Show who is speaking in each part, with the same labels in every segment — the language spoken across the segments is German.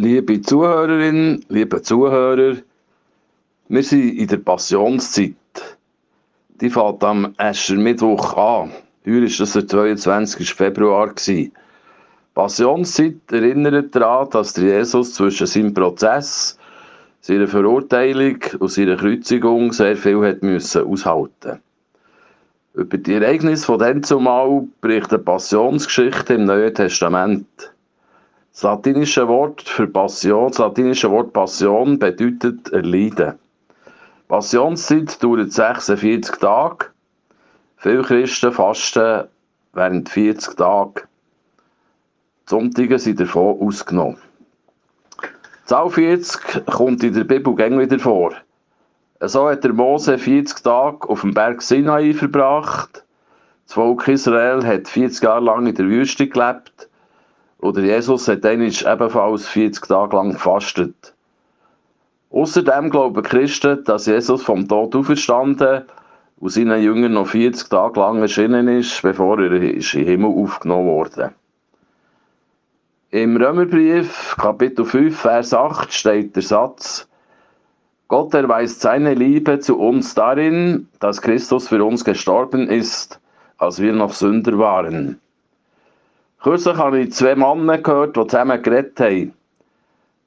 Speaker 1: Liebe Zuhörerinnen, liebe Zuhörer, wir sind in der Passionszeit. Die fängt am Aschermittwoch an. Heute war das der 22. Februar. Passionszeit erinnert daran, dass der Jesus zwischen seinem Prozess, seiner Verurteilung und seiner Kreuzigung sehr viel hat müssen aushalten Über die Ereignisse von dem zumal berichtet Passionsgeschichte im Neuen Testament. Das latinische Wort für Passion, das latinische Wort Passion bedeutet erleiden. Passionszeit dauert 46 Tage. Viele Christen fasten während 40 Tage. Die Sonntage sind davon ausgenommen. Die Zahl 40 kommt in der Bibel gäng wieder vor. So hat der Mose 40 Tage auf dem Berg Sinai verbracht. Das Volk Israel hat 40 Jahre lang in der Wüste gelebt. Oder Jesus hat einmal ebenfalls 40 Tage lang gefastet. Außerdem glauben Christen, dass Jesus vom Tod auferstanden und seinen Jüngern noch 40 Tage lang erschienen ist, bevor er in den Himmel aufgenommen wurde. Im Römerbrief, Kapitel 5, Vers 8, steht der Satz, Gott erweist seine Liebe zu uns darin, dass Christus für uns gestorben ist, als wir noch Sünder waren. Kürzlich habe ich zwei Männer gehört, die zusammen geredet haben.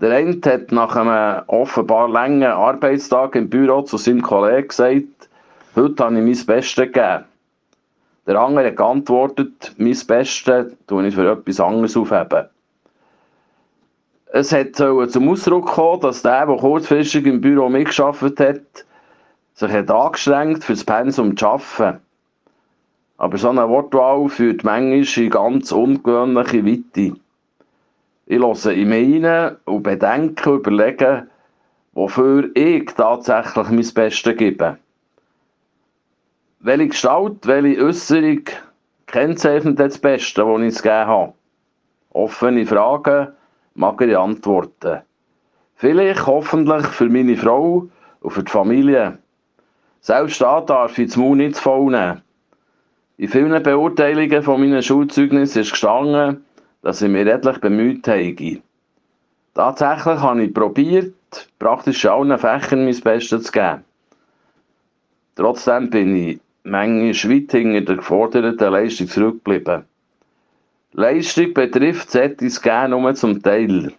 Speaker 1: Der eine hat nach einem offenbar langen Arbeitstag im Büro zu seinem Kollegen gesagt, heute habe ich mein Bestes gegeben. Der andere hat geantwortet, mein Bestes tue ich für etwas anderes aufheben. Es hat zum Ausdruck gekommen, dass der, der kurzfristig im Büro mitgearbeitet hat, sich hat angestrengt, für das Pensum zu arbeiten. Aber so eine Wortwahl führt manchmal in ganz ungewöhnliche Weite. Ich höre in mich rein und bedenke überlege, wofür ich tatsächlich mein Bestes gebe. Welche Gestalt, welche Äußerung kennzeichnet das Beste, das ich zu geben habe? Offene Fragen, magere Antworten. Vielleicht hoffentlich für meine Frau und für die Familie. Selbst da darf ich das Maul nicht voll nehmen. In vielen Beurteilungen von meinen Schulzeugnissen ist gestanden, dass ich mich redlich bemüht habe. Tatsächlich habe ich probiert, praktisch allen Fächern mein Bestes zu geben. Trotzdem bin ich manchmal weit hinter der geforderten Leistung zurückgeblieben. Leistung betrifft solches gerne nur zum Teil.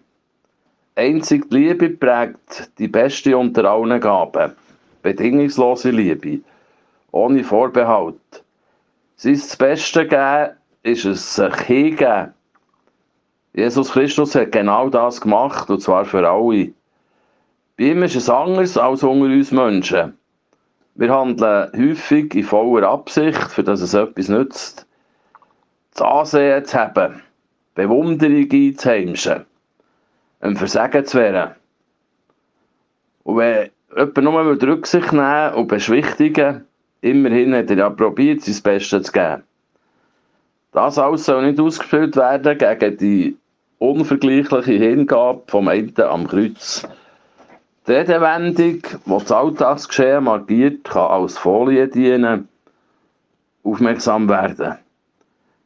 Speaker 1: Einzig die Liebe prägt die beste unter allen Gaben. Bedingungslose Liebe. Ohne Vorbehalt. Sein Beste geben ist es sich hingeben. Jesus Christus hat genau das gemacht, und zwar für alle. Bei ihm ist es anders als unter uns Menschen. Wir handeln häufig in voller Absicht, für dass es etwas nützt. Das Ansehen zu haben, Bewunderung einzuheimschen, ein Versagen zu werden. Und wenn jemand nur Rücksicht nehmen und beschwichtigen Immerhin hat er ja probiert, sein Bestes zu geben. Das alles soll nicht ausgespielt werden gegen die unvergleichliche Hingabe vom einen am Kreuz. Die Redewendung, die das Alltagsgeschehen markiert, kann als Folie dienen, aufmerksam werden.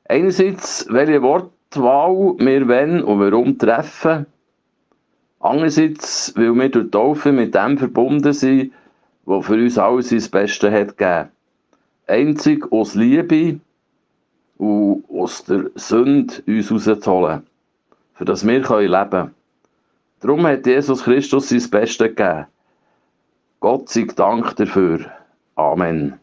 Speaker 1: Einerseits, welche Wortwahl wir wenn und warum treffen. Andererseits, weil wir durch Taufe mit dem verbunden sind, der für uns alles sein Bestes hat gegeben. Einzig aus Liebe und aus der Sünde uns rauszuholen, für das wir leben können. Darum hat Jesus Christus sein Bestes gegeben. Gott sei Dank dafür. Amen.